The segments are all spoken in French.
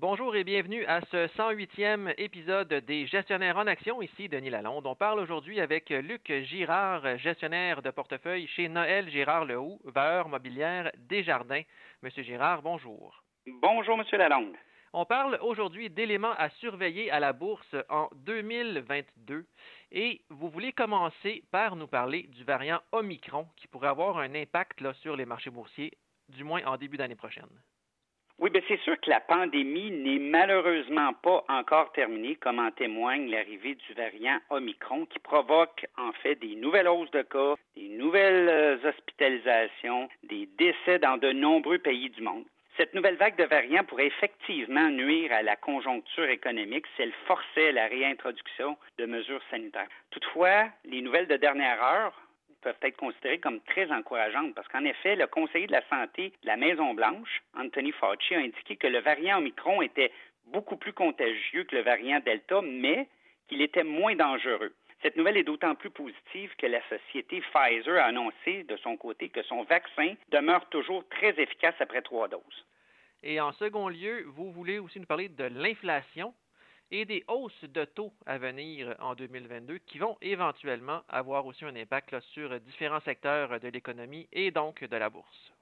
Bonjour et bienvenue à ce 108e épisode des Gestionnaires en action. Ici Denis Lalonde. On parle aujourd'hui avec Luc Girard, gestionnaire de portefeuille chez Noël Girard Lehoux, valeur mobilière Desjardins. Monsieur Girard, bonjour. Bonjour, Monsieur Lalonde. On parle aujourd'hui d'éléments à surveiller à la bourse en 2022 et vous voulez commencer par nous parler du variant Omicron qui pourrait avoir un impact là, sur les marchés boursiers, du moins en début d'année prochaine. Oui, bien c'est sûr que la pandémie n'est malheureusement pas encore terminée, comme en témoigne l'arrivée du variant Omicron, qui provoque en fait des nouvelles hausses de cas, des nouvelles euh, hospitalisations, des décès dans de nombreux pays du monde. Cette nouvelle vague de variants pourrait effectivement nuire à la conjoncture économique si elle forçait la réintroduction de mesures sanitaires. Toutefois, les nouvelles de dernière heure peuvent être considérées comme très encourageantes parce qu'en effet, le conseiller de la santé de la Maison-Blanche, Anthony Fauci, a indiqué que le variant Omicron était beaucoup plus contagieux que le variant Delta, mais qu'il était moins dangereux. Cette nouvelle est d'autant plus positive que la société Pfizer a annoncé de son côté que son vaccin demeure toujours très efficace après trois doses. Et en second lieu, vous voulez aussi nous parler de l'inflation et des hausses de taux à venir en 2022 qui vont éventuellement avoir aussi un impact sur différents secteurs de l'économie et donc de la bourse.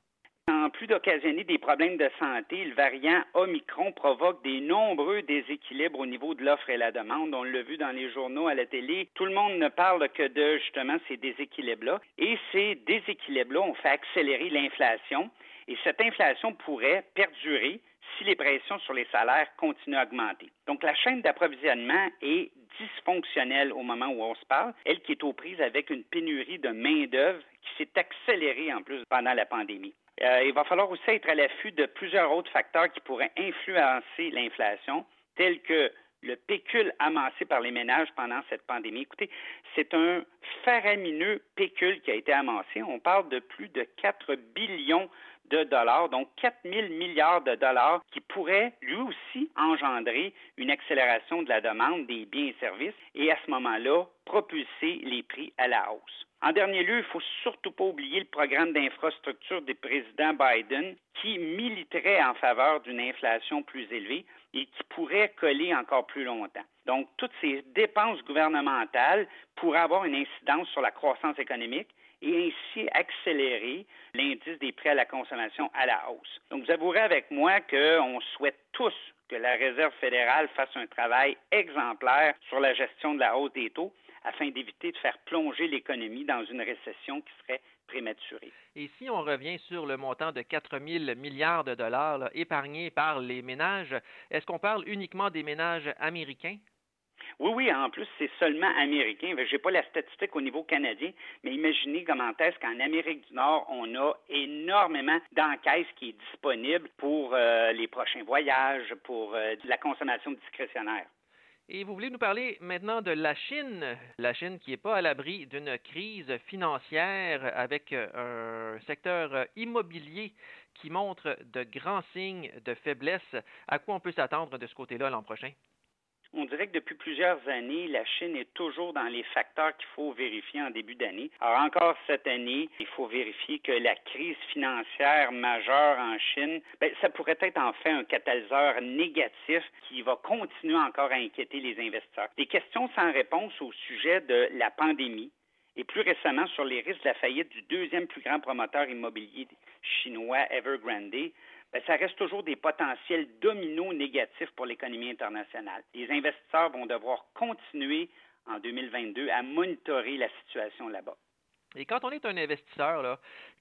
En plus d'occasionner des problèmes de santé, le variant Omicron provoque des nombreux déséquilibres au niveau de l'offre et la demande. On l'a vu dans les journaux, à la télé. Tout le monde ne parle que de justement ces déséquilibres-là. Et ces déséquilibres-là ont fait accélérer l'inflation. Et cette inflation pourrait perdurer si les pressions sur les salaires continuent à augmenter. Donc, la chaîne d'approvisionnement est dysfonctionnelle au moment où on se parle, elle qui est aux prises avec une pénurie de main-d'œuvre qui s'est accélérée en plus pendant la pandémie. Euh, il va falloir aussi être à l'affût de plusieurs autres facteurs qui pourraient influencer l'inflation, tels que le pécule amassé par les ménages pendant cette pandémie. Écoutez, c'est un faramineux pécule qui a été amassé. On parle de plus de 4 billions de dollars, donc 4 000 milliards de dollars, qui pourraient lui aussi engendrer une accélération de la demande des biens et services et à ce moment-là propulser les prix à la hausse. En dernier lieu, il ne faut surtout pas oublier le programme d'infrastructure du président Biden qui militerait en faveur d'une inflation plus élevée et qui pourrait coller encore plus longtemps. Donc, toutes ces dépenses gouvernementales pourraient avoir une incidence sur la croissance économique et ainsi accélérer l'indice des prêts à la consommation à la hausse. Donc, vous avouerez avec moi qu'on souhaite tous que la Réserve fédérale fasse un travail exemplaire sur la gestion de la hausse des taux afin d'éviter de faire plonger l'économie dans une récession qui serait prématurée. Et si on revient sur le montant de 4 000 milliards de dollars épargnés par les ménages, est-ce qu'on parle uniquement des ménages américains? Oui, oui, en plus, c'est seulement américain. Je n'ai pas la statistique au niveau canadien, mais imaginez comment est-ce qu'en Amérique du Nord, on a énormément d'encaisses qui est disponible pour euh, les prochains voyages, pour euh, la consommation discrétionnaire. Et vous voulez nous parler maintenant de la Chine, la Chine qui n'est pas à l'abri d'une crise financière avec euh, un secteur immobilier qui montre de grands signes de faiblesse. À quoi on peut s'attendre de ce côté-là l'an prochain? On dirait que depuis plusieurs années, la Chine est toujours dans les facteurs qu'il faut vérifier en début d'année. Alors encore cette année, il faut vérifier que la crise financière majeure en Chine, ben, ça pourrait être en fait un catalyseur négatif qui va continuer encore à inquiéter les investisseurs. Des questions sans réponse au sujet de la pandémie, et plus récemment sur les risques de la faillite du deuxième plus grand promoteur immobilier chinois, Evergrande, ben, ça reste toujours des potentiels dominos négatifs pour l'économie internationale. Les investisseurs vont devoir continuer en 2022 à monitorer la situation là-bas. Et quand on est un investisseur,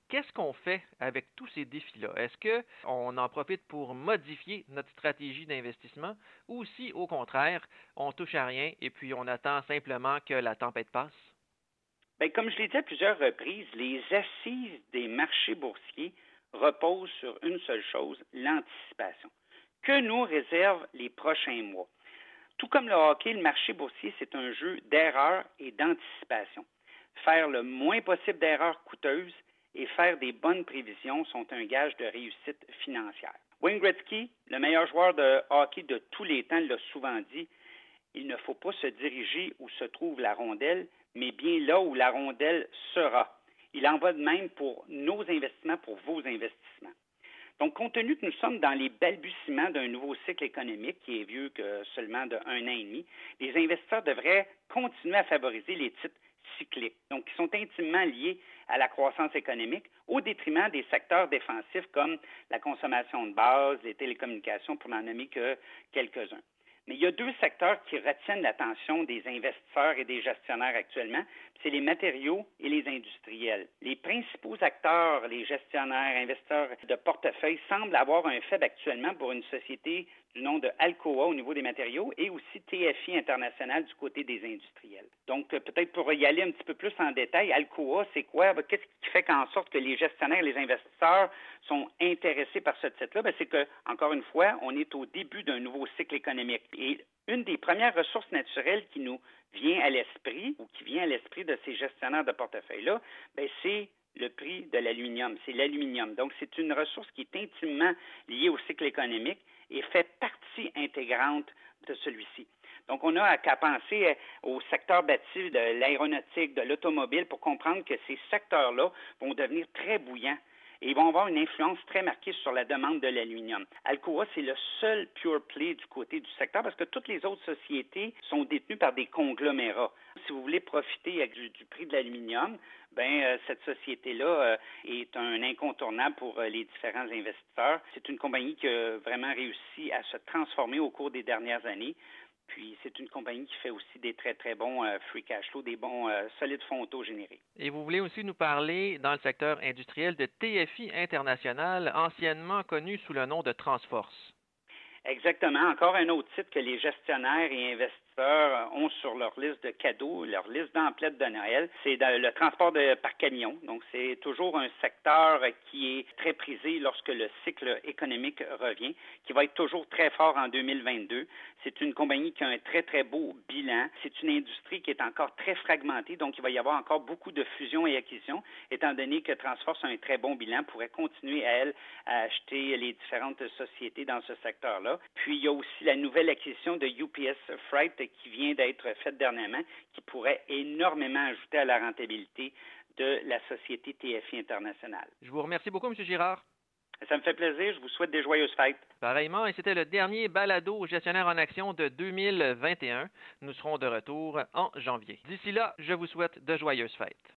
qu'est-ce qu'on fait avec tous ces défis-là? Est-ce qu'on en profite pour modifier notre stratégie d'investissement ou si, au contraire, on touche à rien et puis on attend simplement que la tempête passe? Bien, comme je l'ai dit à plusieurs reprises, les assises des marchés boursiers repose sur une seule chose, l'anticipation. Que nous réservent les prochains mois? Tout comme le hockey, le marché boursier, c'est un jeu d'erreurs et d'anticipation. Faire le moins possible d'erreurs coûteuses et faire des bonnes prévisions sont un gage de réussite financière. Wayne Gretzky, le meilleur joueur de hockey de tous les temps, l'a souvent dit, il ne faut pas se diriger où se trouve la rondelle, mais bien là où la rondelle sera. Il en va de même pour nos investissements, pour vos investissements. Donc, compte tenu que nous sommes dans les balbutiements d'un nouveau cycle économique qui est vieux que seulement de un an et demi, les investisseurs devraient continuer à favoriser les titres cycliques, donc qui sont intimement liés à la croissance économique au détriment des secteurs défensifs comme la consommation de base, les télécommunications, pour n'en nommer que quelques-uns. Mais il y a deux secteurs qui retiennent l'attention des investisseurs et des gestionnaires actuellement, c'est les matériaux et les industriels. Les principaux acteurs, les gestionnaires, investisseurs de portefeuille, semblent avoir un faible actuellement pour une société du nom de Alcoa au niveau des matériaux et aussi TFI International du côté des industriels. Donc, peut-être pour y aller un petit peu plus en détail, Alcoa, c'est quoi? Ben, qu'est-ce qui fait qu'en sorte que les gestionnaires et les investisseurs sont intéressés par ce titre-là? Ben, c'est que, encore une fois, on est au début d'un nouveau cycle économique. Et une des premières ressources naturelles qui nous vient à l'esprit ou qui vient à l'esprit de ces gestionnaires de portefeuille-là, ben, c'est le prix de l'aluminium. C'est l'aluminium. Donc, c'est une ressource qui est intimement liée au cycle économique et fait partie intégrante de celui-ci. Donc, on n'a qu'à penser euh, au secteur bâti de l'aéronautique, de l'automobile pour comprendre que ces secteurs-là vont devenir très bouillants et ils vont avoir une influence très marquée sur la demande de l'aluminium. Alcoa, c'est le seul pure play du côté du secteur parce que toutes les autres sociétés sont détenues par des conglomérats. Si vous voulez profiter du, prix de l'aluminium, ben euh, cette société-là euh, est un incontournable pour euh, les différents investisseurs. C'est une compagnie qui a vraiment réussi à se transformer au cours des dernières années. Puis c'est une compagnie qui fait aussi des très très bons free cash flow, des bons solides fonds auto générés. Et vous voulez aussi nous parler dans le secteur industriel de TFI International, anciennement connu sous le nom de Transforce. Exactement. Encore un autre titre que les gestionnaires et ont sur leur liste de cadeaux, leur liste d'emplettes de Noël, c'est le transport par camion. Donc, c'est toujours un secteur qui est très prisé lorsque le cycle économique revient, qui va être toujours très fort en 2022. C'est une compagnie qui a un très, très beau bilan. C'est une industrie qui est encore très fragmentée, donc il va y avoir encore beaucoup de fusions et acquisitions, étant donné que Transforce a un très bon bilan, pourrait continuer à elle à acheter les différentes sociétés dans ce secteur-là. Puis, il y a aussi la nouvelle acquisition de UPS Freight qui vient d'être faite dernièrement, qui pourrait énormément ajouter à la rentabilité de la société TFI internationale. Je vous remercie beaucoup, M. Girard. Ça me fait plaisir. Je vous souhaite des joyeuses fêtes. Pareillement, et c'était le dernier balado gestionnaire en action de 2021. Nous serons de retour en janvier. D'ici là, je vous souhaite de joyeuses fêtes.